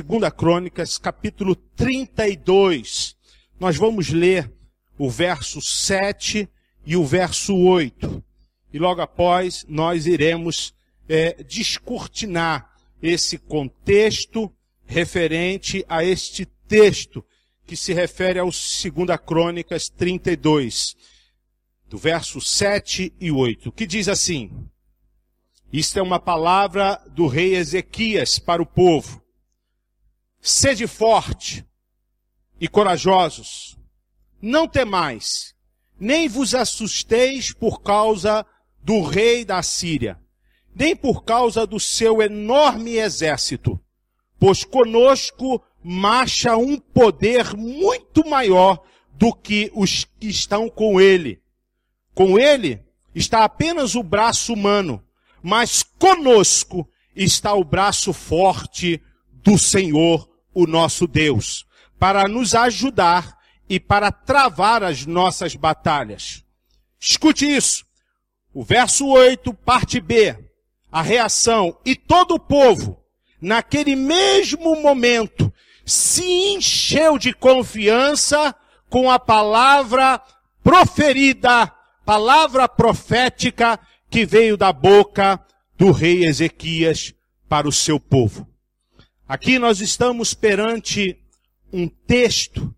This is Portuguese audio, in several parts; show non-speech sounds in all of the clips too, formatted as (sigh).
2 Crônicas, capítulo 32. Nós vamos ler o verso 7 e o verso 8. E logo após nós iremos é, descortinar esse contexto referente a este texto que se refere ao 2 Crônicas 32, do verso 7 e 8, que diz assim: Isto é uma palavra do rei Ezequias para o povo. Sede forte e corajosos, não temais, nem vos assusteis por causa do rei da Síria, nem por causa do seu enorme exército, pois conosco marcha um poder muito maior do que os que estão com ele. Com ele está apenas o braço humano, mas conosco está o braço forte do Senhor, o nosso Deus, para nos ajudar e para travar as nossas batalhas. Escute isso. O verso 8, parte B. A reação. E todo o povo, naquele mesmo momento, se encheu de confiança com a palavra proferida, palavra profética que veio da boca do rei Ezequias para o seu povo. Aqui nós estamos perante um texto,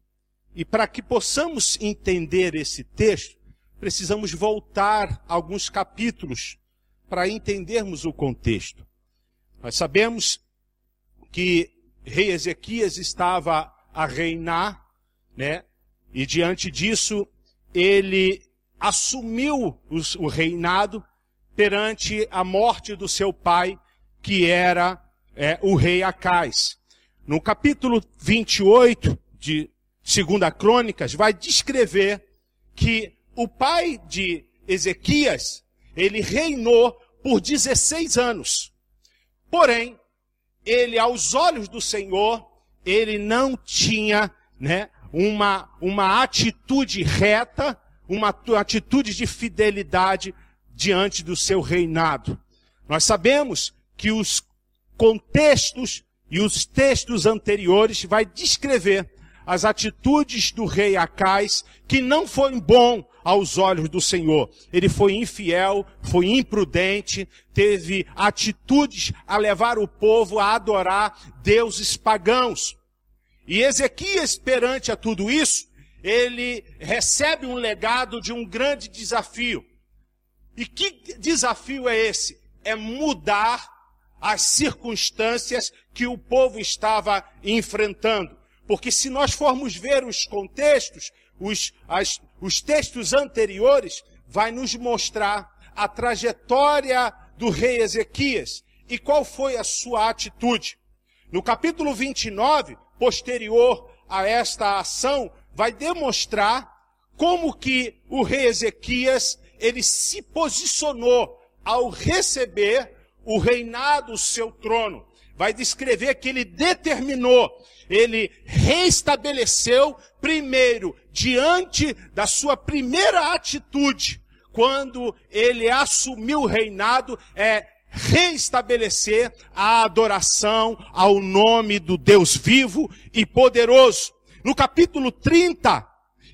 e para que possamos entender esse texto, precisamos voltar alguns capítulos para entendermos o contexto. Nós sabemos que rei Ezequias estava a reinar, né? E diante disso, ele assumiu o reinado perante a morte do seu pai, que era é, o rei Acais. No capítulo 28 de 2 Crônicas, vai descrever que o pai de Ezequias, ele reinou por 16 anos. Porém, ele, aos olhos do Senhor, ele não tinha, né, uma, uma atitude reta, uma atitude de fidelidade diante do seu reinado. Nós sabemos que os contextos e os textos anteriores vai descrever as atitudes do rei Acais, que não foi bom aos olhos do Senhor. Ele foi infiel, foi imprudente, teve atitudes a levar o povo a adorar deuses pagãos. E Ezequias, perante a tudo isso, ele recebe um legado de um grande desafio. E que desafio é esse? É mudar as circunstâncias que o povo estava enfrentando. Porque se nós formos ver os contextos, os, as, os textos anteriores, vai nos mostrar a trajetória do rei Ezequias e qual foi a sua atitude. No capítulo 29, posterior a esta ação, vai demonstrar como que o rei Ezequias, ele se posicionou ao receber o reinado, o seu trono. Vai descrever que ele determinou ele reestabeleceu primeiro diante da sua primeira atitude, quando ele assumiu o reinado, é reestabelecer a adoração ao nome do Deus vivo e poderoso. No capítulo 30,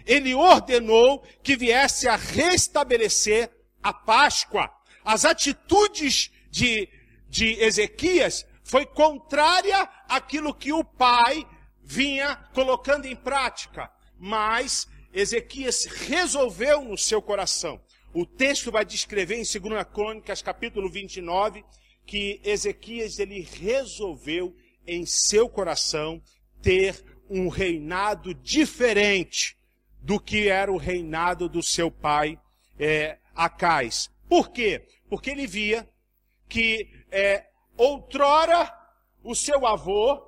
ele ordenou que viesse a restabelecer a Páscoa. As atitudes de, de Ezequias foi contrária àquilo que o pai vinha colocando em prática. Mas Ezequias resolveu no seu coração. O texto vai descrever em 2 Crônicas, capítulo 29, que Ezequias ele resolveu em seu coração ter um reinado diferente do que era o reinado do seu pai é, Acais. Por quê? Porque ele via que é, outrora o seu avô,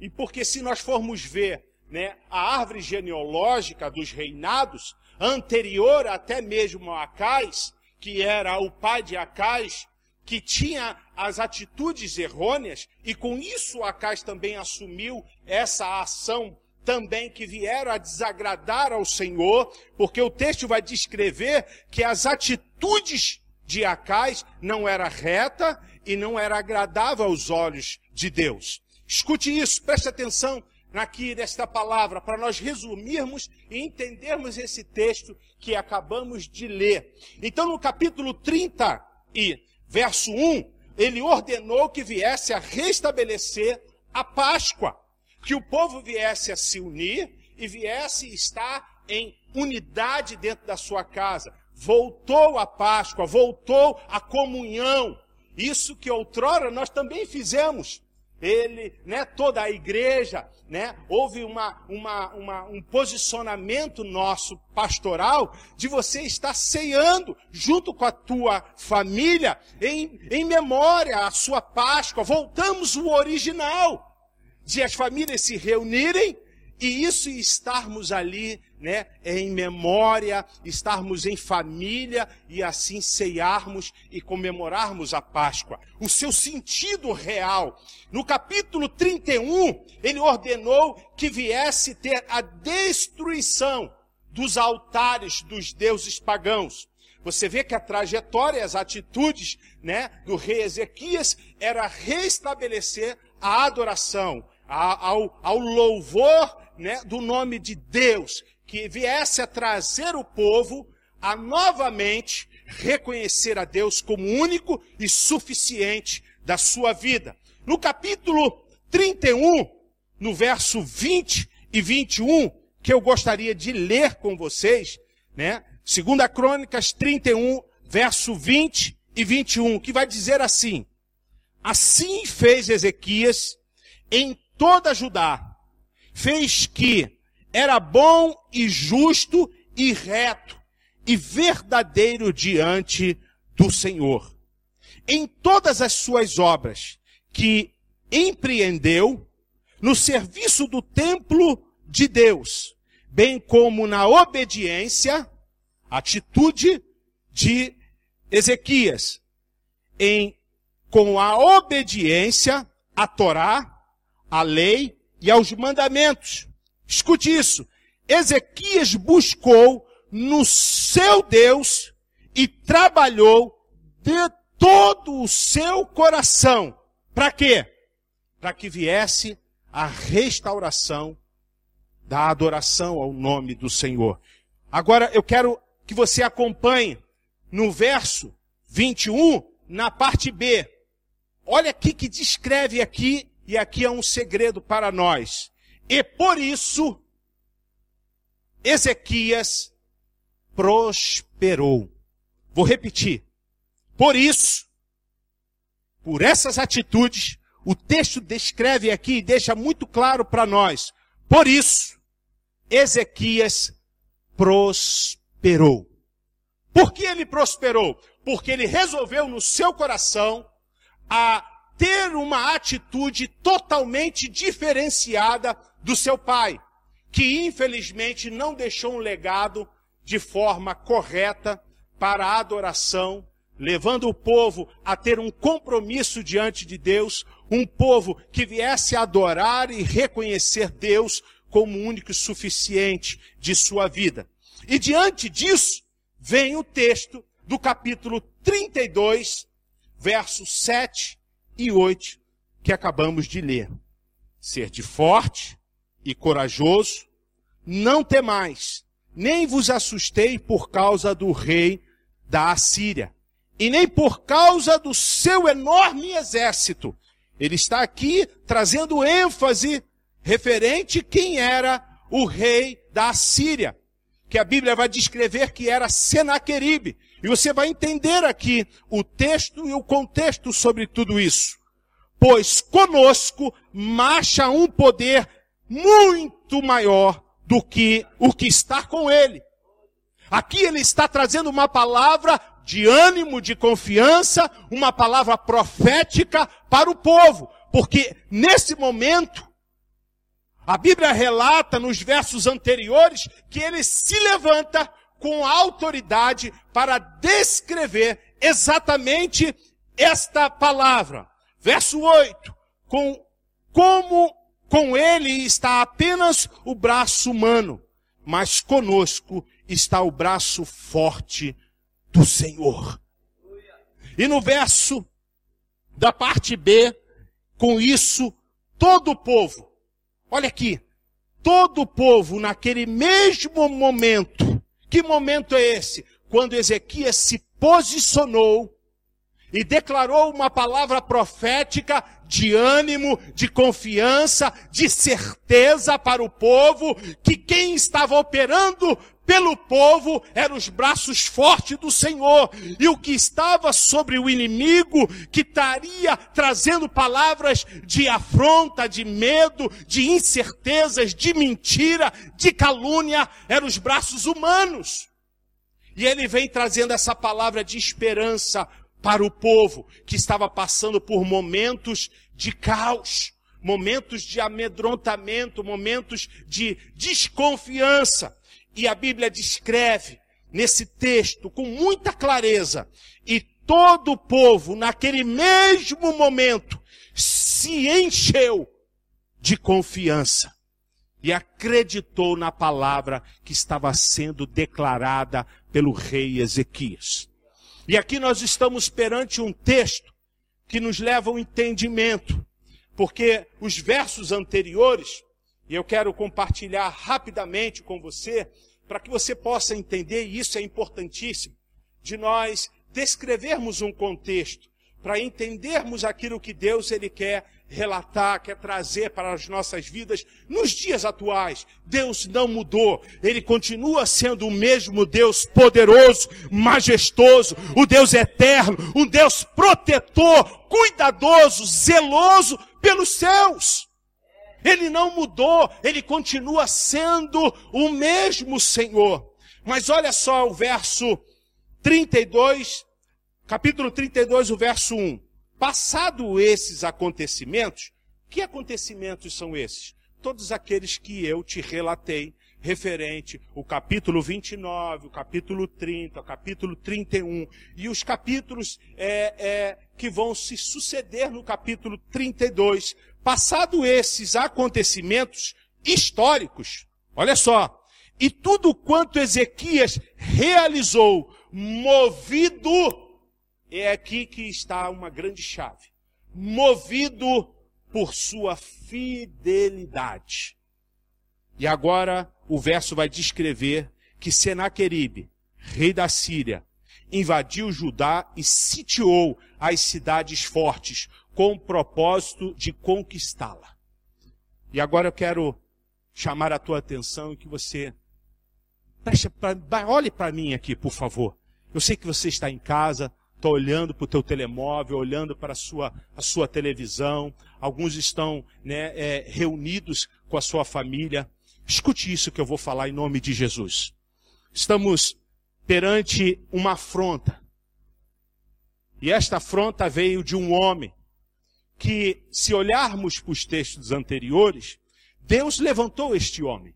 e porque se nós formos ver né, a árvore genealógica dos reinados, anterior até mesmo a Acais, que era o pai de Acais, que tinha as atitudes errôneas, e com isso Acais também assumiu essa ação também que vieram a desagradar ao Senhor, porque o texto vai descrever que as atitudes de Acais não era reta e não era agradável aos olhos de Deus. Escute isso, preste atenção aqui nesta palavra, para nós resumirmos e entendermos esse texto que acabamos de ler. Então, no capítulo 30 e verso 1, ele ordenou que viesse a restabelecer a Páscoa, que o povo viesse a se unir e viesse estar em unidade dentro da sua casa. Voltou a Páscoa, voltou a comunhão. Isso que outrora nós também fizemos ele, né, toda a igreja, né, houve uma, uma, uma, um posicionamento nosso pastoral de você estar ceando junto com a tua família em, em memória à sua Páscoa. Voltamos o original de as famílias se reunirem e isso estarmos ali, né, em memória, estarmos em família e assim ceiarmos e comemorarmos a Páscoa. O seu sentido real. No capítulo 31, ele ordenou que viesse ter a destruição dos altares dos deuses pagãos. Você vê que a trajetória, as atitudes, né, do rei Ezequias era restabelecer a adoração, ao, ao louvor né, do nome de Deus, que viesse a trazer o povo a novamente reconhecer a Deus como único e suficiente da sua vida. No capítulo 31, no verso 20 e 21, que eu gostaria de ler com vocês, né? Segunda Crônicas 31, verso 20 e 21, que vai dizer assim: Assim fez Ezequias em toda Judá, fez que era bom e justo e reto e verdadeiro diante do Senhor. Em todas as suas obras que empreendeu no serviço do templo de Deus, bem como na obediência, atitude de Ezequias, em com a obediência à Torá, à lei e aos mandamentos. Escute isso. Ezequias buscou no seu Deus e trabalhou de todo o seu coração. Para quê? Para que viesse a restauração da adoração ao nome do Senhor. Agora eu quero que você acompanhe no verso 21, na parte B. Olha aqui que descreve aqui e aqui é um segredo para nós. E por isso, Ezequias prosperou. Vou repetir. Por isso, por essas atitudes, o texto descreve aqui e deixa muito claro para nós. Por isso, Ezequias prosperou. Por que ele prosperou? Porque ele resolveu no seu coração a ter uma atitude totalmente diferenciada do seu pai, que infelizmente não deixou um legado de forma correta para a adoração, levando o povo a ter um compromisso diante de Deus, um povo que viesse a adorar e reconhecer Deus como único e suficiente de sua vida. E diante disso, vem o texto do capítulo 32, verso 7 e 8 que acabamos de ler. Ser de forte e corajoso, não temais, nem vos assustei por causa do rei da Assíria, e nem por causa do seu enorme exército. Ele está aqui trazendo ênfase referente quem era o rei da Assíria, que a Bíblia vai descrever que era Senaqueribe. E você vai entender aqui o texto e o contexto sobre tudo isso. Pois conosco marcha um poder muito maior do que o que está com ele. Aqui ele está trazendo uma palavra de ânimo, de confiança, uma palavra profética para o povo, porque nesse momento a Bíblia relata nos versos anteriores que ele se levanta com autoridade para descrever exatamente esta palavra. Verso 8. Com, como com ele está apenas o braço humano, mas conosco está o braço forte do Senhor. E no verso da parte B, com isso, todo o povo, olha aqui, todo o povo naquele mesmo momento, que momento é esse? Quando Ezequias se posicionou e declarou uma palavra profética de ânimo, de confiança, de certeza para o povo, que quem estava operando pelo povo eram os braços fortes do Senhor, e o que estava sobre o inimigo, que estaria trazendo palavras de afronta, de medo, de incertezas, de mentira, de calúnia, eram os braços humanos. E ele vem trazendo essa palavra de esperança para o povo que estava passando por momentos de caos, momentos de amedrontamento, momentos de desconfiança. E a Bíblia descreve nesse texto com muita clareza. E todo o povo, naquele mesmo momento, se encheu de confiança e acreditou na palavra que estava sendo declarada pelo rei Ezequias. E aqui nós estamos perante um texto que nos leva ao entendimento, porque os versos anteriores, e eu quero compartilhar rapidamente com você, para que você possa entender, e isso é importantíssimo, de nós descrevermos um contexto, para entendermos aquilo que Deus ele quer relatar, quer trazer para as nossas vidas nos dias atuais. Deus não mudou, Ele continua sendo o mesmo Deus poderoso, majestoso, o Deus eterno, um Deus protetor, cuidadoso, zeloso pelos céus. Ele não mudou, Ele continua sendo o mesmo Senhor. Mas olha só o verso 32, capítulo 32, o verso 1. Passado esses acontecimentos, que acontecimentos são esses? Todos aqueles que eu te relatei, referente o capítulo 29, o capítulo 30, o capítulo 31 e os capítulos é, é, que vão se suceder no capítulo 32. Passado esses acontecimentos históricos, olha só, e tudo quanto Ezequias realizou, movido é aqui que está uma grande chave. Movido por sua fidelidade. E agora o verso vai descrever que Senaqueribe, rei da Síria, invadiu Judá e sitiou as cidades fortes com o propósito de conquistá-la. E agora eu quero chamar a tua atenção e que você preste, olhe para mim aqui, por favor. Eu sei que você está em casa, está olhando para o teu telemóvel, olhando para a sua, a sua televisão, alguns estão né, é, reunidos com a sua família. Escute isso que eu vou falar em nome de Jesus. Estamos perante uma afronta. E esta afronta veio de um homem que, se olharmos para os textos anteriores, Deus levantou este homem.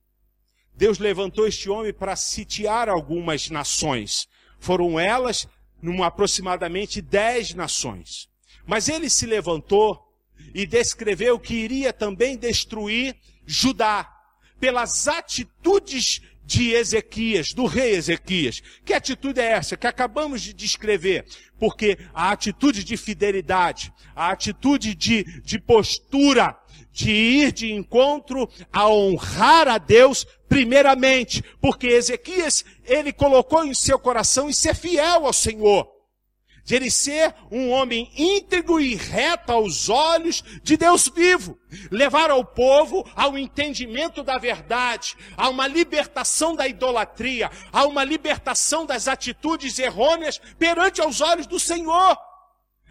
Deus levantou este homem para sitiar algumas nações. Foram elas numa aproximadamente dez nações. Mas ele se levantou e descreveu que iria também destruir Judá pelas atitudes de Ezequias, do rei Ezequias. Que atitude é essa que acabamos de descrever? Porque a atitude de fidelidade, a atitude de, de postura, de ir de encontro a honrar a Deus primeiramente, porque Ezequias, ele colocou em seu coração em ser fiel ao Senhor. De ele ser um homem íntegro e reto aos olhos de Deus vivo. Levar ao povo ao entendimento da verdade, a uma libertação da idolatria, a uma libertação das atitudes errôneas perante aos olhos do Senhor.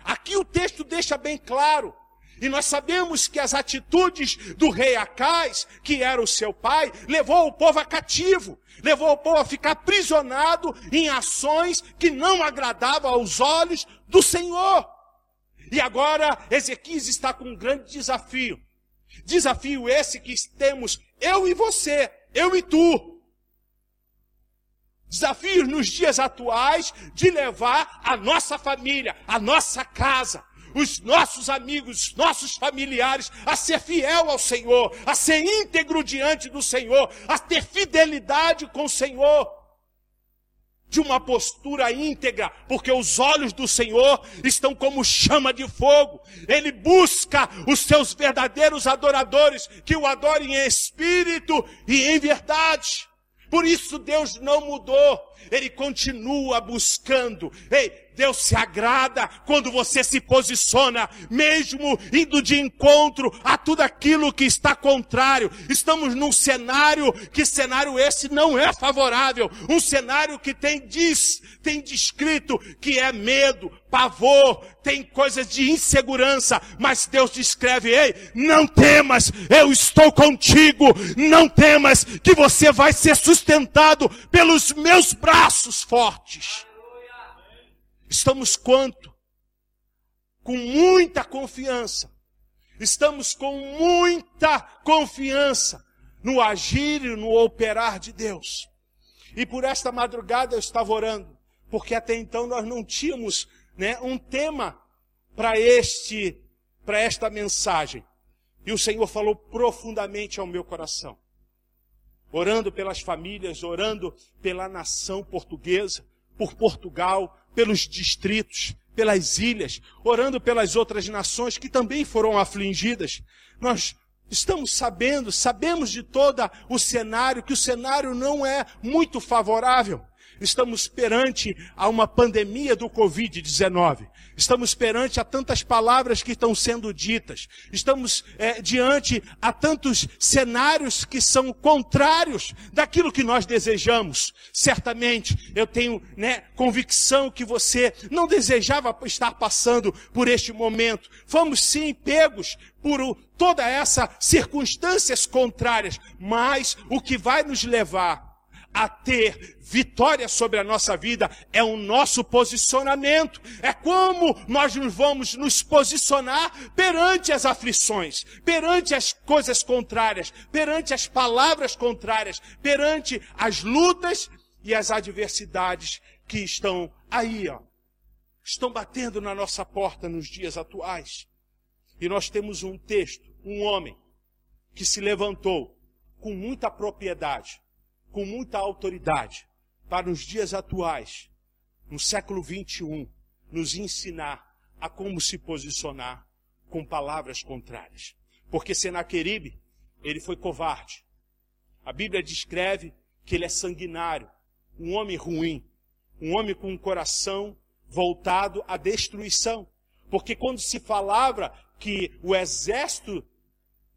Aqui o texto deixa bem claro e nós sabemos que as atitudes do rei Acais, que era o seu pai, levou o povo a cativo, levou o povo a ficar aprisionado em ações que não agradavam aos olhos do Senhor. E agora Ezequias está com um grande desafio. Desafio esse que temos eu e você, eu e tu. Desafios nos dias atuais de levar a nossa família, a nossa casa, os nossos amigos, os nossos familiares, a ser fiel ao Senhor, a ser íntegro diante do Senhor, a ter fidelidade com o Senhor. de uma postura íntegra, porque os olhos do Senhor estão como chama de fogo. Ele busca os seus verdadeiros adoradores que o adorem em espírito e em verdade. Por isso Deus não mudou, Ele continua buscando. Ei, Deus se agrada quando você se posiciona, mesmo indo de encontro a tudo aquilo que está contrário. Estamos num cenário que cenário esse não é favorável, um cenário que tem diz, tem descrito que é medo, pavor, tem coisas de insegurança, mas Deus descreve: "Ei, não temas, eu estou contigo. Não temas que você vai ser sustentado pelos meus braços fortes." Estamos quanto? Com muita confiança. Estamos com muita confiança no agir e no operar de Deus. E por esta madrugada eu estava orando, porque até então nós não tínhamos né, um tema para este, para esta mensagem. E o Senhor falou profundamente ao meu coração. Orando pelas famílias, orando pela nação portuguesa, por Portugal, pelos distritos, pelas ilhas, orando pelas outras nações que também foram afligidas. Nós estamos sabendo, sabemos de todo o cenário, que o cenário não é muito favorável. Estamos perante a uma pandemia do Covid-19. Estamos perante a tantas palavras que estão sendo ditas. Estamos é, diante a tantos cenários que são contrários daquilo que nós desejamos. Certamente, eu tenho né, convicção que você não desejava estar passando por este momento. Fomos sim pegos por toda essa circunstâncias contrárias, mas o que vai nos levar a ter vitória sobre a nossa vida é o nosso posicionamento. É como nós nos vamos nos posicionar perante as aflições, perante as coisas contrárias, perante as palavras contrárias, perante as lutas e as adversidades que estão aí, ó. Estão batendo na nossa porta nos dias atuais. E nós temos um texto, um homem que se levantou com muita propriedade com muita autoridade para os dias atuais, no século 21, nos ensinar a como se posicionar com palavras contrárias. Porque Senaqueribe, ele foi covarde. A Bíblia descreve que ele é sanguinário, um homem ruim, um homem com um coração voltado à destruição. Porque quando se falava que o exército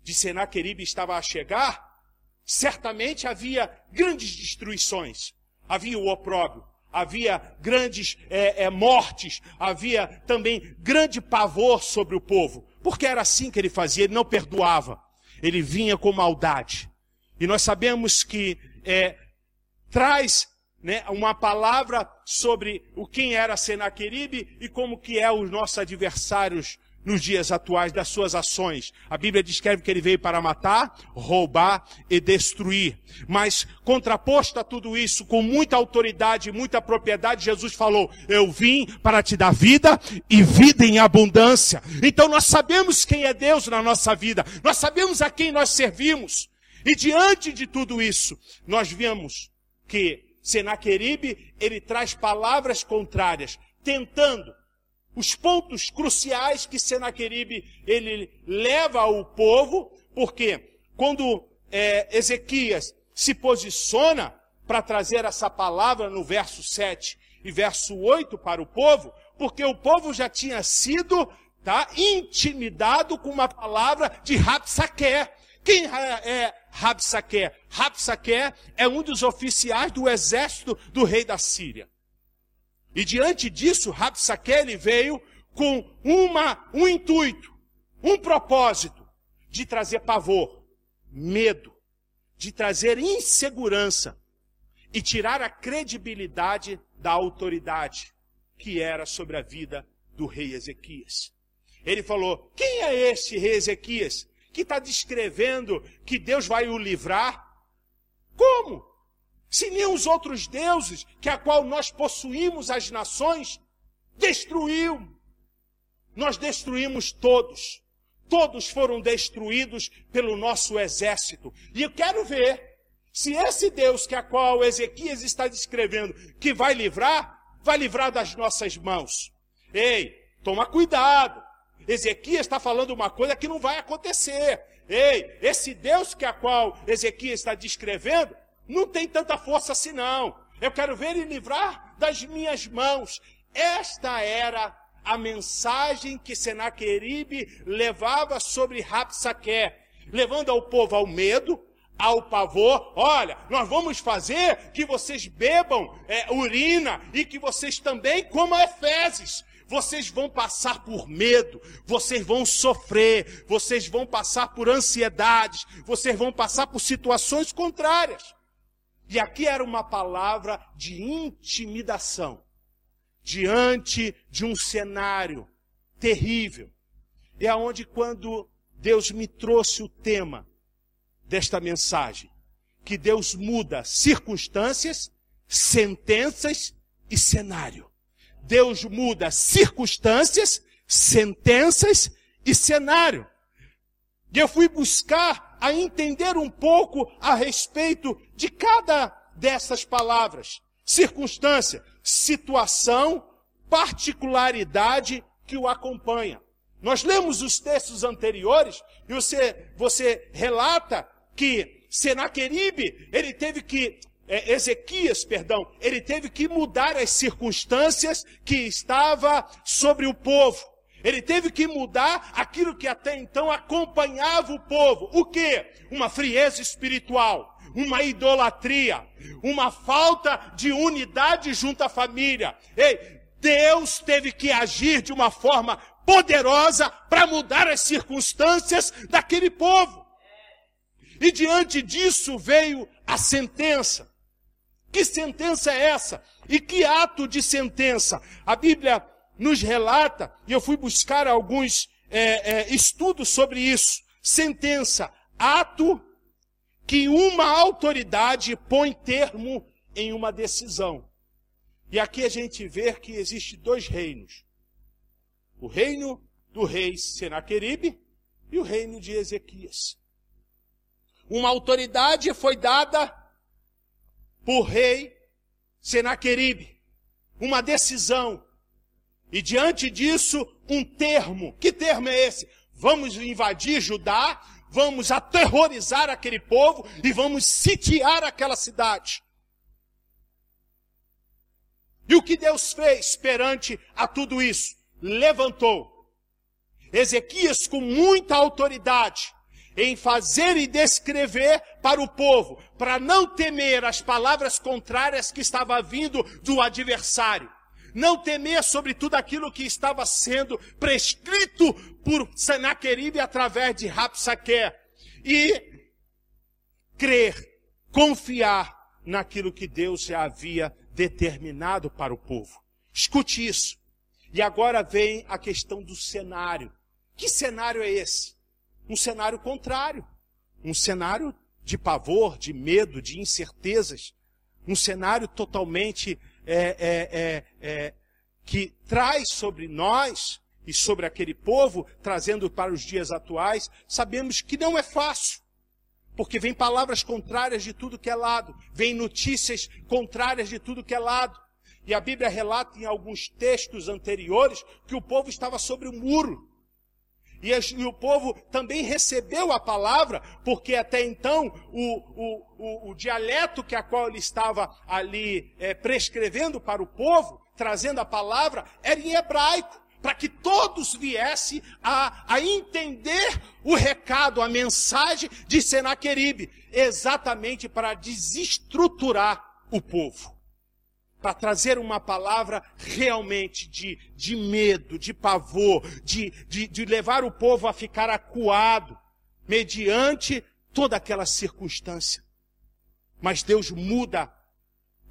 de Senaqueribe estava a chegar, certamente havia grandes destruições, havia o opróbrio, havia grandes é, é, mortes, havia também grande pavor sobre o povo, porque era assim que ele fazia, ele não perdoava, ele vinha com maldade. E nós sabemos que é, traz né, uma palavra sobre o quem era Senaqueribe e como que é os nossos adversários nos dias atuais das suas ações. A Bíblia descreve que ele veio para matar, roubar e destruir. Mas, contraposto a tudo isso, com muita autoridade e muita propriedade, Jesus falou: Eu vim para te dar vida e vida em abundância. Então nós sabemos quem é Deus na nossa vida, nós sabemos a quem nós servimos. E diante de tudo isso, nós vemos que Senaqueribe, ele traz palavras contrárias, tentando os pontos cruciais que Senaqueribe ele leva ao povo, porque quando é, Ezequias se posiciona para trazer essa palavra no verso 7 e verso 8 para o povo, porque o povo já tinha sido tá, intimidado com uma palavra de Rapsaque. Quem é Rapsaque? Rapsaque é um dos oficiais do exército do rei da Síria. E diante disso, Rabsaquele veio com uma, um intuito, um propósito de trazer pavor, medo, de trazer insegurança e tirar a credibilidade da autoridade que era sobre a vida do rei Ezequias. Ele falou: quem é esse rei Ezequias que está descrevendo que Deus vai o livrar? Como? Se nem os outros deuses, que a qual nós possuímos as nações, destruiu. Nós destruímos todos. Todos foram destruídos pelo nosso exército. E eu quero ver Se esse Deus que a qual Ezequias está descrevendo que vai livrar, vai livrar das nossas mãos. Ei, toma cuidado. Ezequias está falando uma coisa que não vai acontecer. Ei, esse Deus que a qual Ezequias está descrevendo não tem tanta força assim não. Eu quero ver ele livrar das minhas mãos. Esta era a mensagem que Senaqueribe levava sobre Rapsaque, levando ao povo ao medo, ao pavor. Olha, nós vamos fazer que vocês bebam é, urina e que vocês também comam eféses. Vocês vão passar por medo, vocês vão sofrer, vocês vão passar por ansiedades, vocês vão passar por situações contrárias. E aqui era uma palavra de intimidação diante de um cenário terrível. É aonde quando Deus me trouxe o tema desta mensagem, que Deus muda circunstâncias, sentenças e cenário. Deus muda circunstâncias, sentenças e cenário. E eu fui buscar a entender um pouco a respeito de cada dessas palavras. Circunstância, situação, particularidade que o acompanha. Nós lemos os textos anteriores e você, você relata que Senaqueribe, ele teve que, é, Ezequias, perdão, ele teve que mudar as circunstâncias que estava sobre o povo. Ele teve que mudar aquilo que até então acompanhava o povo. O que? Uma frieza espiritual uma idolatria, uma falta de unidade junto à família. Ei, Deus teve que agir de uma forma poderosa para mudar as circunstâncias daquele povo. E diante disso veio a sentença. Que sentença é essa? E que ato de sentença? A Bíblia nos relata, e eu fui buscar alguns é, é, estudos sobre isso. Sentença, ato que uma autoridade põe termo em uma decisão. E aqui a gente vê que existe dois reinos. O reino do rei Senaqueribe e o reino de Ezequias. Uma autoridade foi dada por rei Senaqueribe. Uma decisão. E diante disso, um termo. Que termo é esse? Vamos invadir Judá, vamos aterrorizar aquele povo e vamos sitiar aquela cidade. E o que Deus fez perante a tudo isso? Levantou Ezequias com muita autoridade em fazer e descrever para o povo, para não temer as palavras contrárias que estava vindo do adversário não temer sobre tudo aquilo que estava sendo prescrito por Senaqueribe através de Rapsaque e crer, confiar naquilo que Deus já havia determinado para o povo. Escute isso. E agora vem a questão do cenário. Que cenário é esse? Um cenário contrário. Um cenário de pavor, de medo, de incertezas. Um cenário totalmente é, é, é, é, que traz sobre nós e sobre aquele povo, trazendo para os dias atuais, sabemos que não é fácil. Porque vem palavras contrárias de tudo que é lado, vem notícias contrárias de tudo que é lado. E a Bíblia relata em alguns textos anteriores que o povo estava sobre o muro. E, o povo também recebeu a palavra, porque até então o, o, o, o dialeto que a qual ele estava ali é, prescrevendo para o povo, trazendo a palavra, era em hebraico, para que todos viessem a, a entender o recado, a mensagem de Senaqueribe, exatamente para desestruturar o povo para trazer uma palavra realmente de, de medo, de pavor, de, de, de levar o povo a ficar acuado, mediante toda aquela circunstância. Mas Deus muda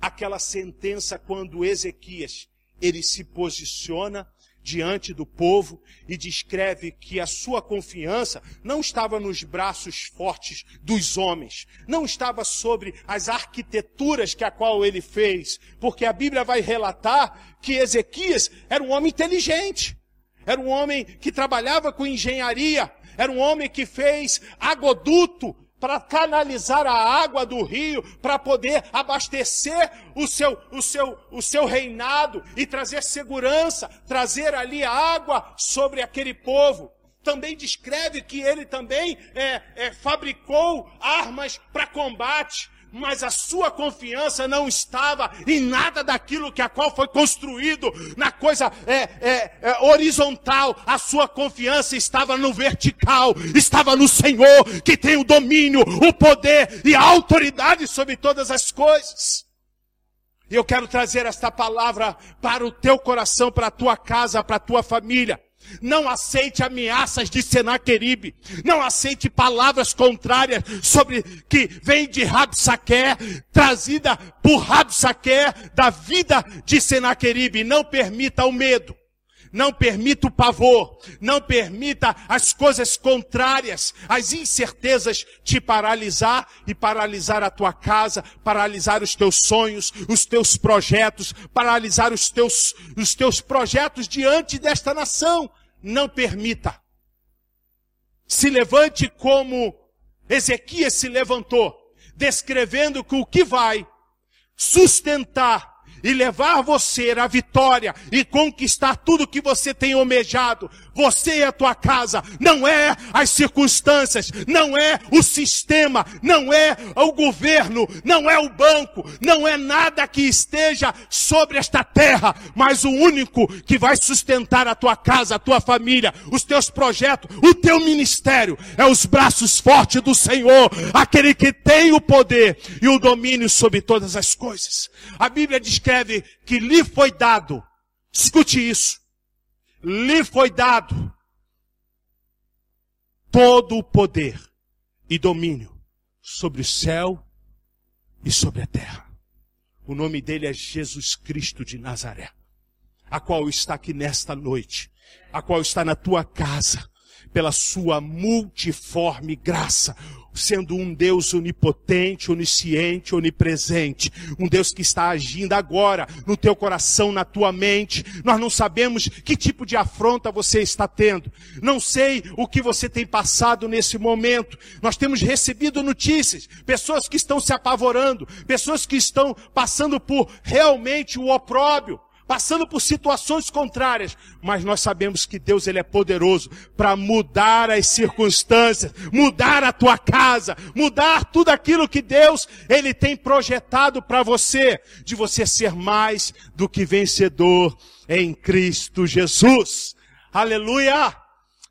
aquela sentença quando Ezequias, ele se posiciona diante do povo e descreve que a sua confiança não estava nos braços fortes dos homens, não estava sobre as arquiteturas que a qual ele fez, porque a Bíblia vai relatar que Ezequias era um homem inteligente, era um homem que trabalhava com engenharia, era um homem que fez agoduto para canalizar a água do rio, para poder abastecer o seu, o, seu, o seu reinado e trazer segurança, trazer ali água sobre aquele povo. Também descreve que ele também é, é, fabricou armas para combate, mas a sua confiança não estava em nada daquilo que a qual foi construído na coisa é, é, é, horizontal. A sua confiança estava no vertical, estava no Senhor que tem o domínio, o poder e a autoridade sobre todas as coisas. E eu quero trazer esta palavra para o teu coração, para a tua casa, para a tua família. Não aceite ameaças de Senaqueribe. Não aceite palavras contrárias sobre que vem de Rabsaquer, trazida por Rabsaquer da vida de Senaqueribe. Não permita o medo. Não permita o pavor, não permita as coisas contrárias, as incertezas te paralisar e paralisar a tua casa, paralisar os teus sonhos, os teus projetos, paralisar os teus, os teus projetos diante desta nação não permita. Se levante como Ezequias se levantou, descrevendo que o que vai sustentar e levar você à vitória e conquistar tudo que você tem almejado. Você e a tua casa. Não é as circunstâncias, não é o sistema, não é o governo, não é o banco, não é nada que esteja sobre esta terra, mas o único que vai sustentar a tua casa, a tua família, os teus projetos, o teu ministério é os braços fortes do Senhor, aquele que tem o poder e o domínio sobre todas as coisas. A Bíblia diz que escreve que lhe foi dado, escute isso, lhe foi dado todo o poder e domínio sobre o céu e sobre a terra. O nome dele é Jesus Cristo de Nazaré, a qual está aqui nesta noite, a qual está na tua casa, pela sua multiforme graça, sendo um Deus onipotente, onisciente, onipresente, um Deus que está agindo agora no teu coração, na tua mente. Nós não sabemos que tipo de afronta você está tendo. Não sei o que você tem passado nesse momento. Nós temos recebido notícias, pessoas que estão se apavorando, pessoas que estão passando por realmente o opróbio passando por situações contrárias, mas nós sabemos que Deus ele é poderoso para mudar as circunstâncias, mudar a tua casa, mudar tudo aquilo que Deus ele tem projetado para você, de você ser mais do que vencedor em Cristo Jesus. Aleluia!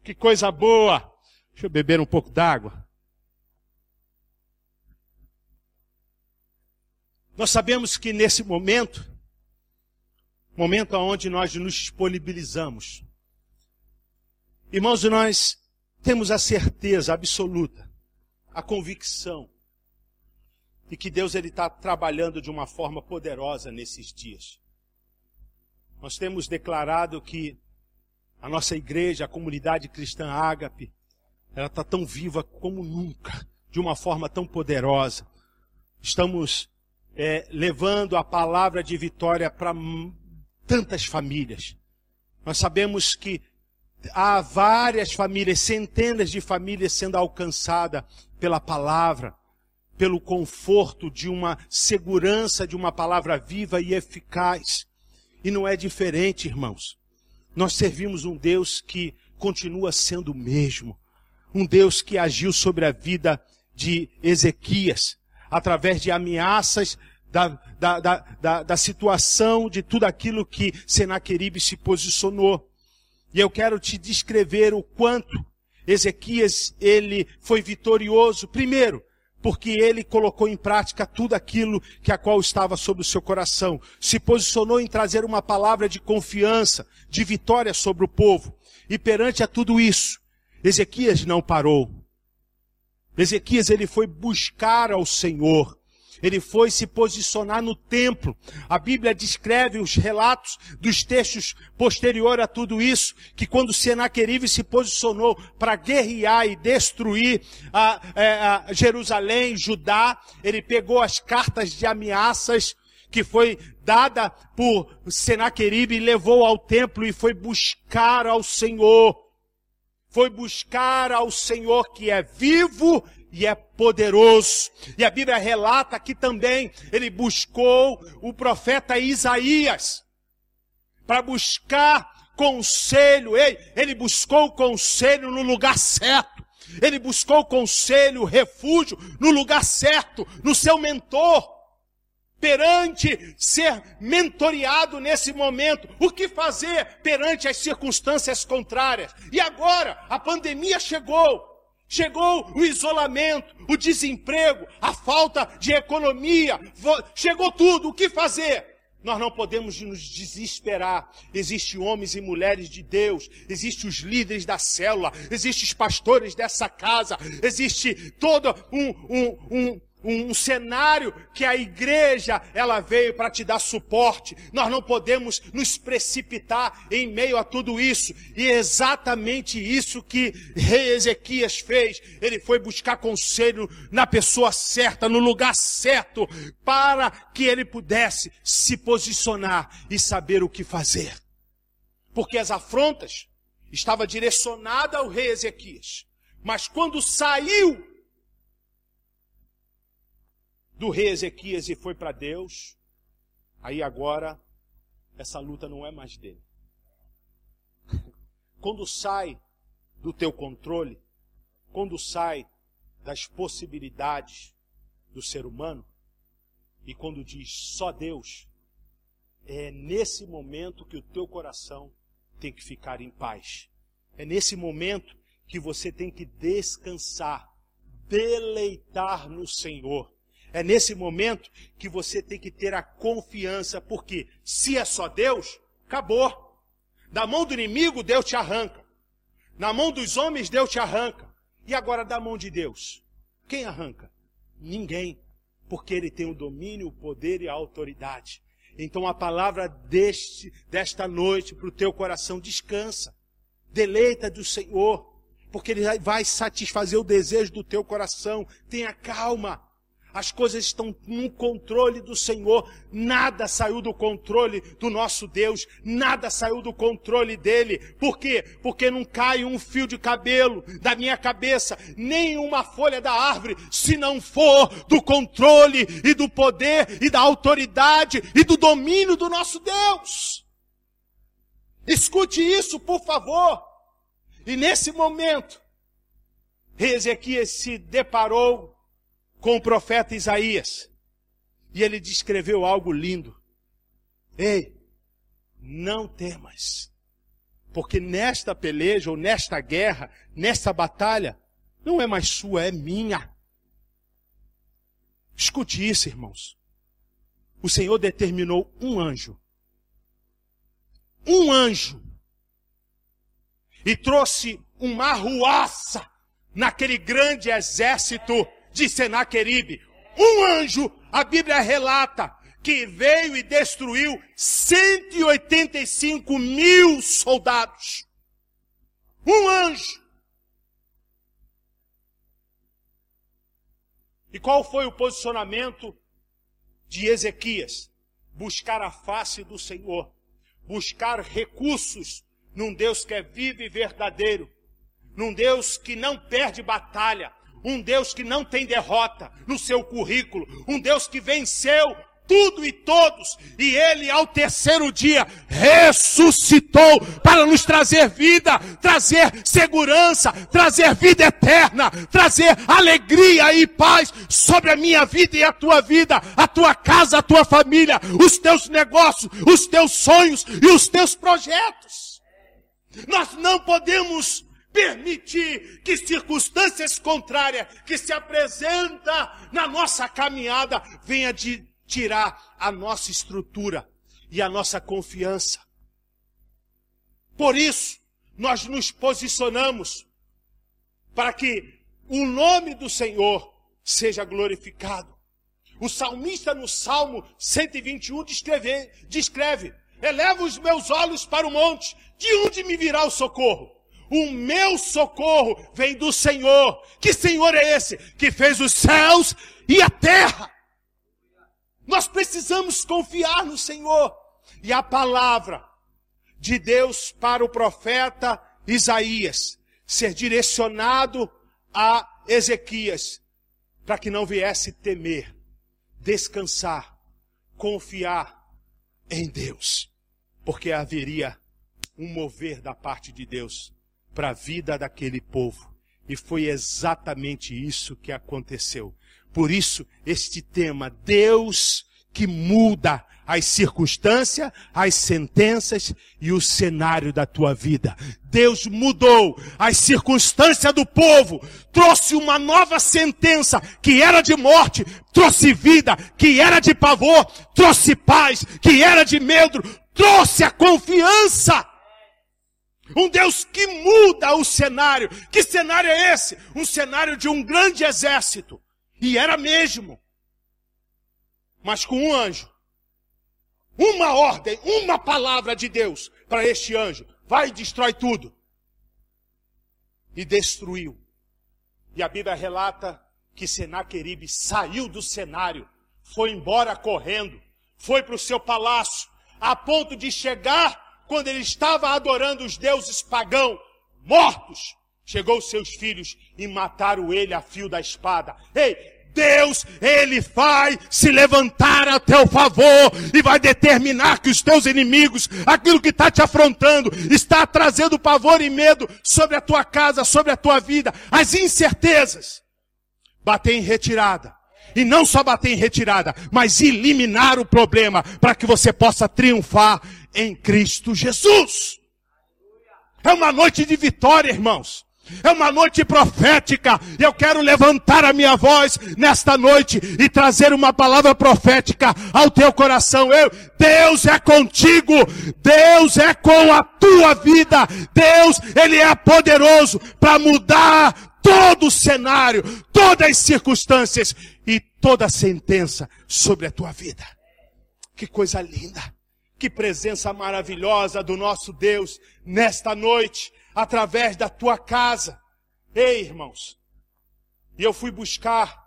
Que coisa boa! Deixa eu beber um pouco d'água. Nós sabemos que nesse momento momento onde nós nos disponibilizamos. Irmãos, nós temos a certeza absoluta, a convicção de que Deus ele está trabalhando de uma forma poderosa nesses dias. Nós temos declarado que a nossa igreja, a comunidade cristã Ágape, ela está tão viva como nunca, de uma forma tão poderosa. Estamos é, levando a palavra de vitória para tantas famílias. Nós sabemos que há várias famílias, centenas de famílias sendo alcançadas pela palavra, pelo conforto de uma segurança de uma palavra viva e eficaz. E não é diferente, irmãos. Nós servimos um Deus que continua sendo o mesmo. Um Deus que agiu sobre a vida de Ezequias, através de ameaças da, da, da, da, situação, de tudo aquilo que Senaqueribe se posicionou. E eu quero te descrever o quanto Ezequias, ele foi vitorioso. Primeiro, porque ele colocou em prática tudo aquilo que a qual estava sobre o seu coração. Se posicionou em trazer uma palavra de confiança, de vitória sobre o povo. E perante a tudo isso, Ezequias não parou. Ezequias ele foi buscar ao Senhor. Ele foi se posicionar no templo. A Bíblia descreve os relatos dos textos posterior a tudo isso, que quando Senaqueribe se posicionou para guerrear e destruir a, é, a, a Jerusalém, Judá, ele pegou as cartas de ameaças que foi dada por Senaqueribe e levou ao templo e foi buscar ao Senhor. Foi buscar ao Senhor que é vivo e é poderoso. E a Bíblia relata que também ele buscou o profeta Isaías para buscar conselho. Ei, ele buscou conselho no lugar certo. Ele buscou conselho, refúgio no lugar certo, no seu mentor perante ser mentoreado nesse momento. O que fazer perante as circunstâncias contrárias? E agora, a pandemia chegou. Chegou o isolamento, o desemprego, a falta de economia, chegou tudo. O que fazer? Nós não podemos nos desesperar. Existem homens e mulheres de Deus, existem os líderes da célula, existem os pastores dessa casa, existe todo um, um, um, um cenário que a igreja ela veio para te dar suporte. Nós não podemos nos precipitar em meio a tudo isso. E é exatamente isso que rei Ezequias fez. Ele foi buscar conselho na pessoa certa, no lugar certo, para que ele pudesse se posicionar e saber o que fazer. Porque as afrontas estavam direcionadas ao rei Ezequias. Mas quando saiu do rei Ezequias e foi para Deus, aí agora essa luta não é mais dele. (laughs) Quando sai do teu controle, quando sai das possibilidades do ser humano, e quando diz só Deus, é nesse momento que o teu coração tem que ficar em paz. É nesse momento que você tem que descansar, deleitar no Senhor. É nesse momento que você tem que ter a confiança, porque se é só Deus, acabou. Da mão do inimigo, Deus te arranca. Na mão dos homens, Deus te arranca. E agora da mão de Deus? Quem arranca? Ninguém. Porque Ele tem o domínio, o poder e a autoridade. Então a palavra deste, desta noite para o teu coração, descansa. Deleita do Senhor. Porque Ele vai satisfazer o desejo do teu coração. Tenha calma. As coisas estão no controle do Senhor. Nada saiu do controle do nosso Deus. Nada saiu do controle dele. Por quê? Porque não cai um fio de cabelo da minha cabeça, nem uma folha da árvore, se não for do controle e do poder e da autoridade e do domínio do nosso Deus. Escute isso, por favor. E nesse momento, Ezequias se deparou com o profeta Isaías. E ele descreveu algo lindo. Ei, não temas. Porque nesta peleja, ou nesta guerra, nesta batalha, não é mais sua, é minha. Escute isso, irmãos. O Senhor determinou um anjo. Um anjo. E trouxe uma arruaça naquele grande exército de Senaqueribe. Um anjo, a Bíblia relata, que veio e destruiu 185 mil soldados. Um anjo. E qual foi o posicionamento de Ezequias? Buscar a face do Senhor, buscar recursos num Deus que é vivo e verdadeiro, num Deus que não perde batalha, um Deus que não tem derrota no seu currículo, um Deus que venceu tudo e todos, e ele ao terceiro dia ressuscitou para nos trazer vida, trazer segurança, trazer vida eterna, trazer alegria e paz sobre a minha vida e a tua vida, a tua casa, a tua família, os teus negócios, os teus sonhos e os teus projetos. Nós não podemos permitir que circunstâncias contrárias que se apresentam na nossa caminhada venha de tirar a nossa estrutura e a nossa confiança. Por isso, nós nos posicionamos para que o nome do Senhor seja glorificado. O salmista no Salmo 121 descreve, descreve eleva os meus olhos para o monte, de onde me virá o socorro? O meu socorro vem do Senhor. Que Senhor é esse? Que fez os céus e a terra. Nós precisamos confiar no Senhor. E a palavra de Deus para o profeta Isaías ser direcionado a Ezequias para que não viesse temer, descansar, confiar em Deus, porque haveria um mover da parte de Deus para a vida daquele povo. E foi exatamente isso que aconteceu. Por isso, este tema, Deus que muda as circunstâncias, as sentenças e o cenário da tua vida. Deus mudou as circunstâncias do povo, trouxe uma nova sentença que era de morte, trouxe vida que era de pavor, trouxe paz que era de medo, trouxe a confiança. Um Deus que muda o cenário. Que cenário é esse? Um cenário de um grande exército. E era mesmo. Mas com um anjo uma ordem, uma palavra de Deus para este anjo. Vai e destrói tudo. E destruiu. E a Bíblia relata que Senaqueribe saiu do cenário, foi embora correndo, foi para o seu palácio, a ponto de chegar quando ele estava adorando os deuses pagãos, mortos. Chegou seus filhos e mataram ele a fio da espada. Ei, Deus, Ele vai se levantar a teu favor e vai determinar que os teus inimigos, aquilo que está te afrontando, está trazendo pavor e medo sobre a tua casa, sobre a tua vida, as incertezas, bater em retirada. E não só bater em retirada, mas eliminar o problema para que você possa triunfar em Cristo Jesus. É uma noite de vitória, irmãos. É uma noite profética. Eu quero levantar a minha voz nesta noite e trazer uma palavra profética ao teu coração. Eu, Deus é contigo. Deus é com a tua vida. Deus, Ele é poderoso para mudar todo o cenário, todas as circunstâncias e toda a sentença sobre a tua vida. Que coisa linda. Que presença maravilhosa do nosso Deus nesta noite através da tua casa. Ei, irmãos, e eu fui buscar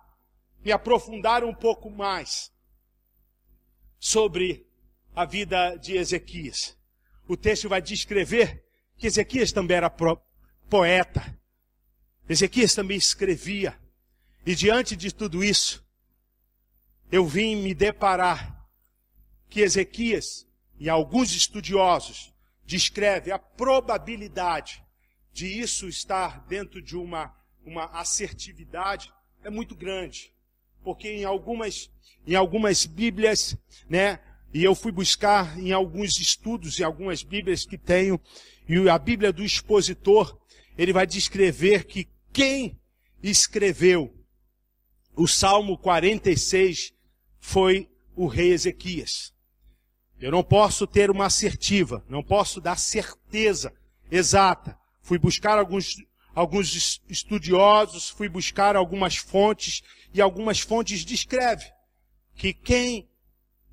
me aprofundar um pouco mais sobre a vida de Ezequias. O texto vai descrever que Ezequias também era poeta. Ezequias também escrevia. E diante de tudo isso, eu vim me deparar que Ezequias e alguns estudiosos descreve a probabilidade de isso estar dentro de uma, uma assertividade é muito grande. Porque em algumas, em algumas Bíblias, né, e eu fui buscar em alguns estudos, em algumas Bíblias que tenho, e a Bíblia do expositor, ele vai descrever que quem escreveu o Salmo 46 foi o rei Ezequias. Eu não posso ter uma assertiva, não posso dar certeza exata. Fui buscar alguns, alguns estudiosos, fui buscar algumas fontes, e algumas fontes descrevem que quem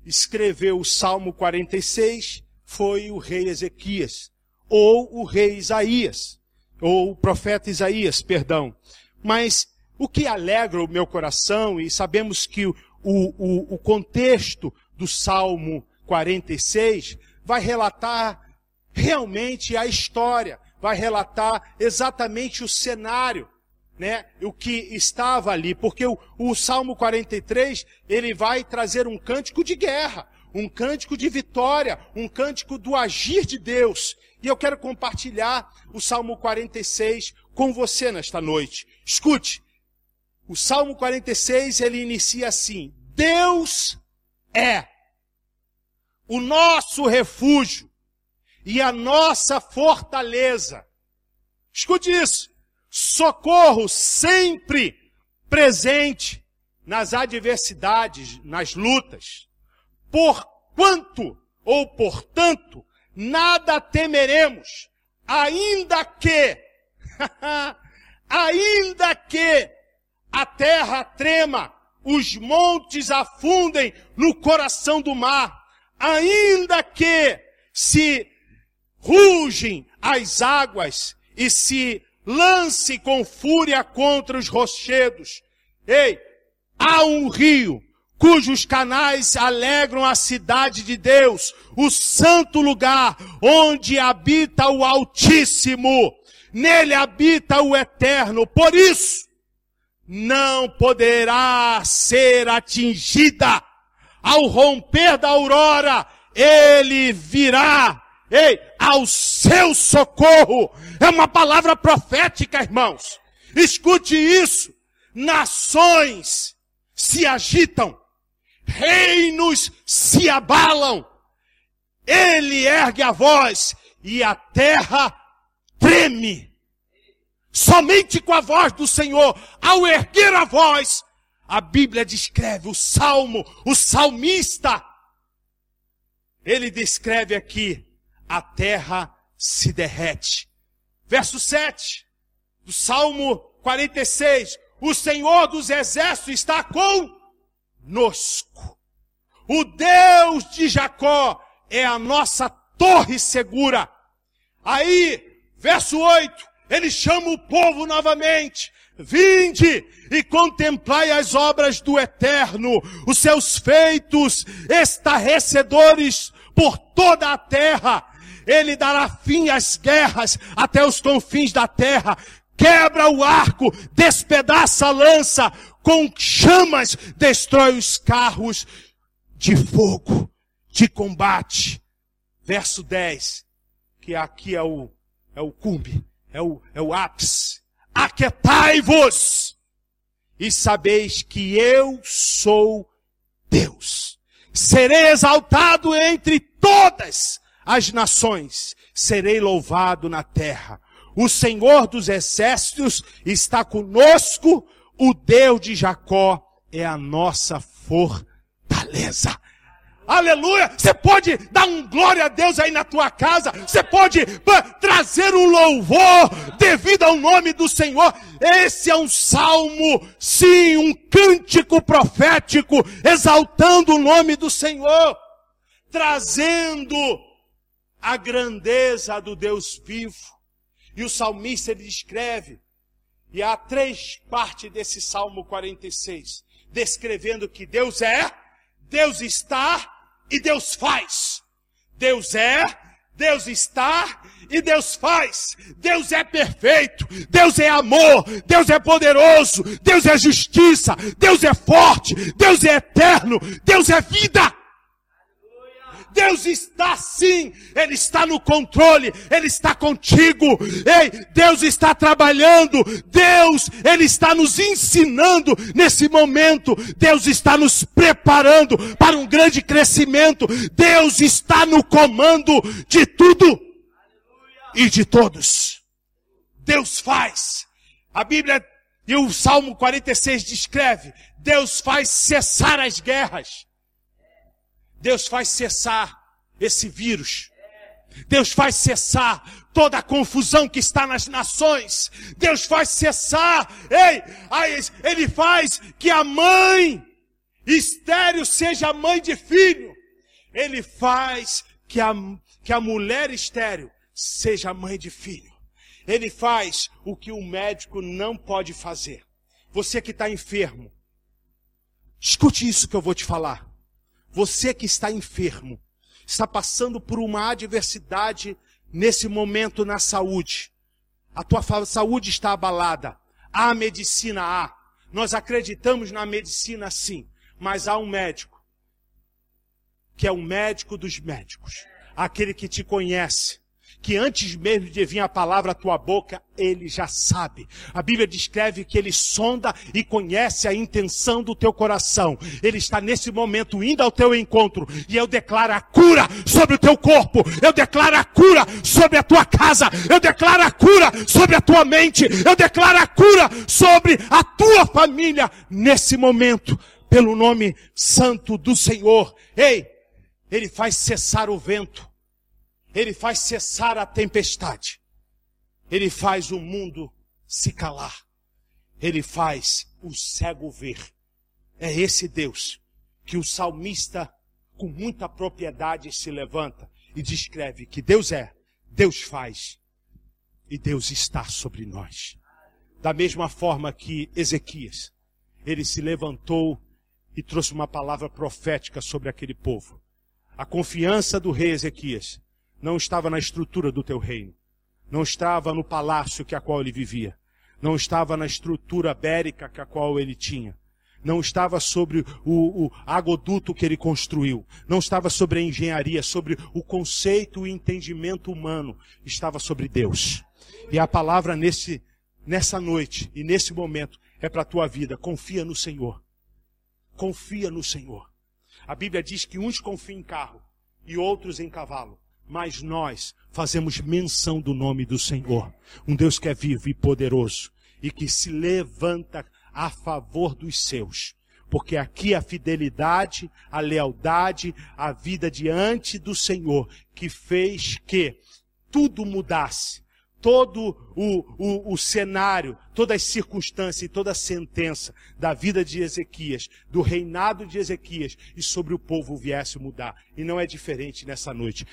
escreveu o Salmo 46 foi o rei Ezequias, ou o rei Isaías, ou o profeta Isaías, perdão. Mas o que alegra o meu coração, e sabemos que o, o, o contexto do Salmo 46 vai relatar realmente a história, vai relatar exatamente o cenário, né? O que estava ali, porque o, o Salmo 43, ele vai trazer um cântico de guerra, um cântico de vitória, um cântico do agir de Deus. E eu quero compartilhar o Salmo 46 com você nesta noite. Escute. O Salmo 46, ele inicia assim: Deus é o nosso refúgio e a nossa fortaleza. Escute isso. Socorro sempre presente nas adversidades, nas lutas. Porquanto ou portanto, nada temeremos, ainda que, (laughs) ainda que a terra trema, os montes afundem no coração do mar, ainda que se rugem as águas e se lance com fúria contra os rochedos. Ei, há um rio cujos canais alegram a cidade de Deus, o santo lugar onde habita o Altíssimo. Nele habita o Eterno. Por isso, não poderá ser atingida. Ao romper da aurora, ele virá, ei, ao seu socorro. É uma palavra profética, irmãos. Escute isso. Nações se agitam, reinos se abalam. Ele ergue a voz e a terra treme. Somente com a voz do Senhor, ao erguer a voz, a Bíblia descreve o salmo, o salmista. Ele descreve aqui, a terra se derrete. Verso 7 do Salmo 46. O Senhor dos exércitos está conosco. O Deus de Jacó é a nossa torre segura. Aí, verso 8 ele chama o povo novamente. Vinde e contemplai as obras do Eterno, os seus feitos estarrecedores por toda a terra. Ele dará fim às guerras até os confins da terra. Quebra o arco, despedaça a lança, com chamas destrói os carros de fogo, de combate. Verso 10, que aqui é o, é o cume é o, é o ápice. Aquetai-vos e sabeis que eu sou Deus. Serei exaltado entre todas as nações, serei louvado na terra. O Senhor dos exércitos está conosco, o Deus de Jacó é a nossa fortaleza. Aleluia. Você pode dar um glória a Deus aí na tua casa. Você pode trazer um louvor devido ao nome do Senhor. Esse é um salmo, sim, um cântico profético, exaltando o nome do Senhor, trazendo a grandeza do Deus vivo. E o salmista ele descreve, e há três partes desse salmo 46, descrevendo que Deus é, Deus está e Deus faz. Deus é, Deus está e Deus faz. Deus é perfeito, Deus é amor, Deus é poderoso, Deus é justiça, Deus é forte, Deus é eterno, Deus é vida. Deus está sim, Ele está no controle, Ele está contigo, ei, Deus está trabalhando, Deus, Ele está nos ensinando nesse momento, Deus está nos preparando para um grande crescimento, Deus está no comando de tudo e de todos. Deus faz. A Bíblia e o Salmo 46 descreve: Deus faz cessar as guerras. Deus faz cessar esse vírus. Deus faz cessar toda a confusão que está nas nações. Deus faz cessar, ei, Ele faz que a mãe estéreo seja mãe de filho. Ele faz que a, que a mulher estéreo seja mãe de filho. Ele faz o que o médico não pode fazer. Você que está enfermo, escute isso que eu vou te falar. Você que está enfermo, está passando por uma adversidade nesse momento na saúde. A tua saúde está abalada. Há medicina, há. Nós acreditamos na medicina sim, mas há um médico, que é o médico dos médicos, aquele que te conhece, que antes mesmo de vir a palavra à tua boca, ele já sabe. A Bíblia descreve que ele sonda e conhece a intenção do teu coração. Ele está nesse momento indo ao teu encontro e eu declaro a cura sobre o teu corpo. Eu declaro a cura sobre a tua casa. Eu declaro a cura sobre a tua mente. Eu declaro a cura sobre a tua família nesse momento, pelo nome santo do Senhor. Ei, ele faz cessar o vento. Ele faz cessar a tempestade. Ele faz o mundo se calar. Ele faz o cego ver. É esse Deus que o salmista, com muita propriedade, se levanta e descreve que Deus é, Deus faz e Deus está sobre nós. Da mesma forma que Ezequias, ele se levantou e trouxe uma palavra profética sobre aquele povo. A confiança do rei Ezequias não estava na estrutura do teu reino, não estava no palácio que a qual ele vivia, não estava na estrutura bérica que a qual ele tinha. Não estava sobre o, o agoduto que ele construiu. Não estava sobre a engenharia, sobre o conceito e entendimento humano. Estava sobre Deus. E a palavra nesse, nessa noite e nesse momento é para a tua vida. Confia no Senhor. Confia no Senhor. A Bíblia diz que uns confiam em carro e outros em cavalo. Mas nós fazemos menção do nome do Senhor. Um Deus que é vivo e poderoso e que se levanta a favor dos seus. Porque aqui a fidelidade, a lealdade, a vida diante do Senhor, que fez que tudo mudasse. Todo o, o, o cenário, todas as circunstâncias e toda a sentença da vida de Ezequias, do reinado de Ezequias, e sobre o povo viesse mudar. E não é diferente nessa noite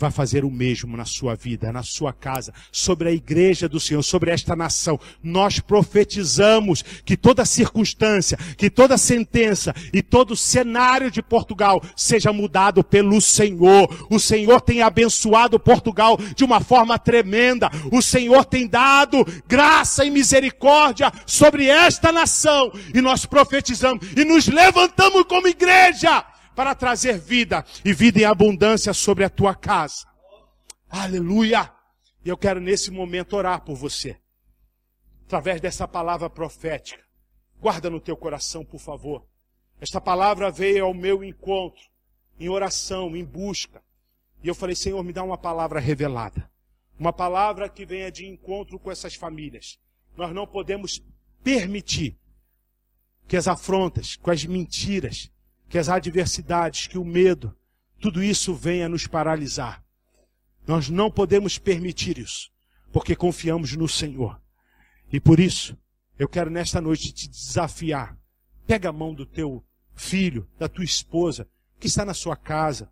vai fazer o mesmo na sua vida, na sua casa, sobre a igreja do Senhor, sobre esta nação. Nós profetizamos que toda circunstância, que toda sentença e todo cenário de Portugal seja mudado pelo Senhor. O Senhor tem abençoado Portugal de uma forma tremenda. O Senhor tem dado graça e misericórdia sobre esta nação. E nós profetizamos e nos levantamos como igreja para trazer vida e vida em abundância sobre a tua casa. Aleluia! E eu quero nesse momento orar por você. Através dessa palavra profética. Guarda no teu coração, por favor. Esta palavra veio ao meu encontro, em oração, em busca. E eu falei, Senhor, me dá uma palavra revelada. Uma palavra que venha de encontro com essas famílias. Nós não podemos permitir que as afrontas, com as mentiras, que as adversidades, que o medo, tudo isso venha nos paralisar. Nós não podemos permitir isso, porque confiamos no Senhor. E por isso, eu quero nesta noite te desafiar. Pega a mão do teu filho, da tua esposa, que está na sua casa.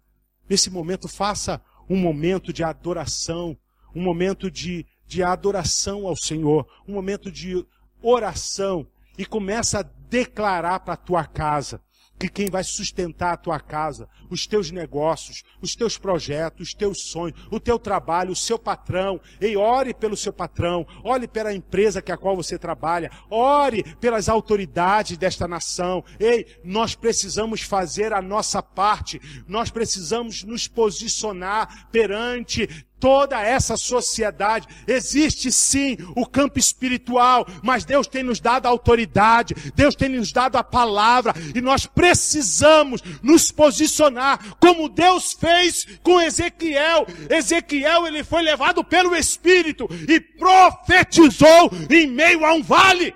Nesse momento, faça um momento de adoração, um momento de, de adoração ao Senhor, um momento de oração e começa a declarar para a tua casa que quem vai sustentar a tua casa, os teus negócios, os teus projetos, os teus sonhos, o teu trabalho, o seu patrão. Ei, ore pelo seu patrão, ore pela empresa que a qual você trabalha, ore pelas autoridades desta nação. Ei, nós precisamos fazer a nossa parte. Nós precisamos nos posicionar perante toda essa sociedade. Existe sim o campo espiritual, mas Deus tem nos dado a autoridade, Deus tem nos dado a palavra, e nós precisamos nos posicionar como Deus fez com Ezequiel. Ezequiel ele foi levado pelo Espírito e profetizou em meio a um vale.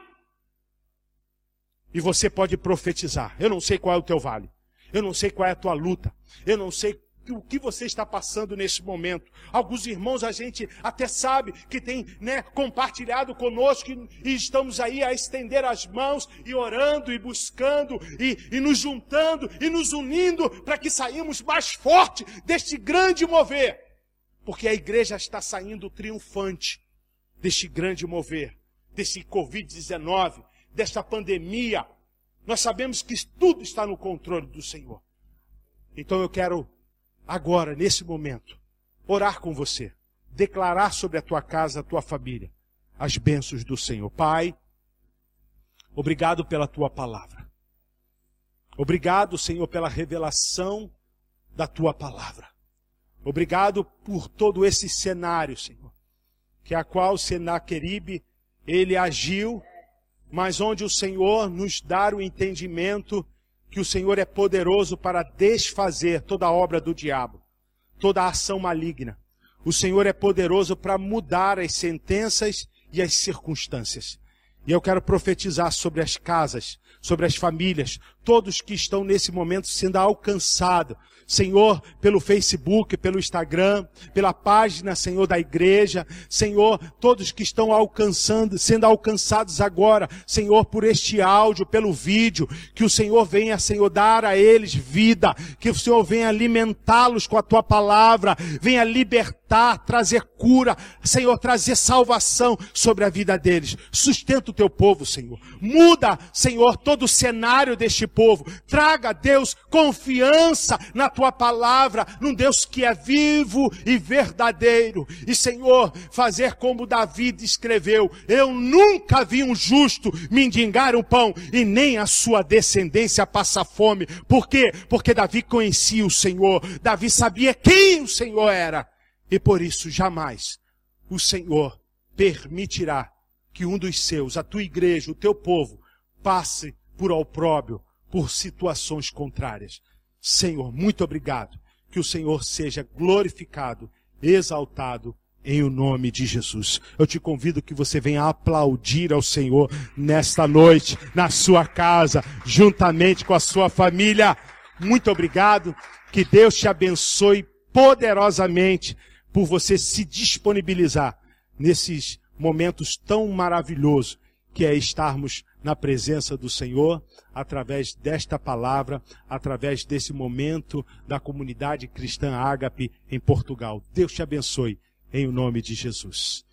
E você pode profetizar. Eu não sei qual é o teu vale. Eu não sei qual é a tua luta. Eu não sei o que você está passando nesse momento. Alguns irmãos a gente até sabe que tem né, compartilhado conosco e, e, estamos aí a estender as mãos e orando e buscando e, e nos juntando e nos unindo para que saímos mais forte deste grande mover. Porque a igreja está saindo triunfante deste grande mover, desse Covid-19, desta pandemia. Nós sabemos que tudo está no controle do Senhor. Então eu quero agora, nesse momento, orar com você, declarar sobre a tua casa, a tua família, as bênçãos do Senhor. Pai, obrigado pela tua palavra. Obrigado, Senhor, pela revelação da tua palavra. Obrigado por todo esse cenário, Senhor, que a qual Senaqueribe ele agiu, mas onde o Senhor nos dá o entendimento que o Senhor é poderoso para desfazer toda a obra do diabo, toda ação maligna. O Senhor é poderoso para mudar as sentenças e as circunstâncias. E eu quero profetizar sobre as casas, sobre as famílias, todos que estão nesse momento sendo alcançados Senhor, pelo Facebook, pelo Instagram, pela página, Senhor, da igreja, Senhor, todos que estão alcançando, sendo alcançados agora, Senhor, por este áudio, pelo vídeo, que o Senhor venha, Senhor, dar a eles vida, que o Senhor venha alimentá-los com a tua palavra, venha libertar trazer cura, Senhor, trazer salvação sobre a vida deles. Sustenta o teu povo, Senhor. Muda, Senhor, todo o cenário deste povo. Traga, Deus, confiança na tua palavra, num Deus que é vivo e verdadeiro. E, Senhor, fazer como Davi escreveu: Eu nunca vi um justo mendigar o pão e nem a sua descendência passar fome. Por quê? Porque Davi conhecia o Senhor. Davi sabia quem o Senhor era. E por isso jamais o Senhor permitirá que um dos seus, a tua igreja, o teu povo, passe por opróbio, por situações contrárias. Senhor, muito obrigado. Que o Senhor seja glorificado, exaltado em o nome de Jesus. Eu te convido que você venha aplaudir ao Senhor nesta noite, na sua casa, juntamente com a sua família. Muito obrigado. Que Deus te abençoe poderosamente por você se disponibilizar nesses momentos tão maravilhosos que é estarmos na presença do Senhor através desta palavra, através desse momento da comunidade cristã Ágape em Portugal. Deus te abençoe em nome de Jesus.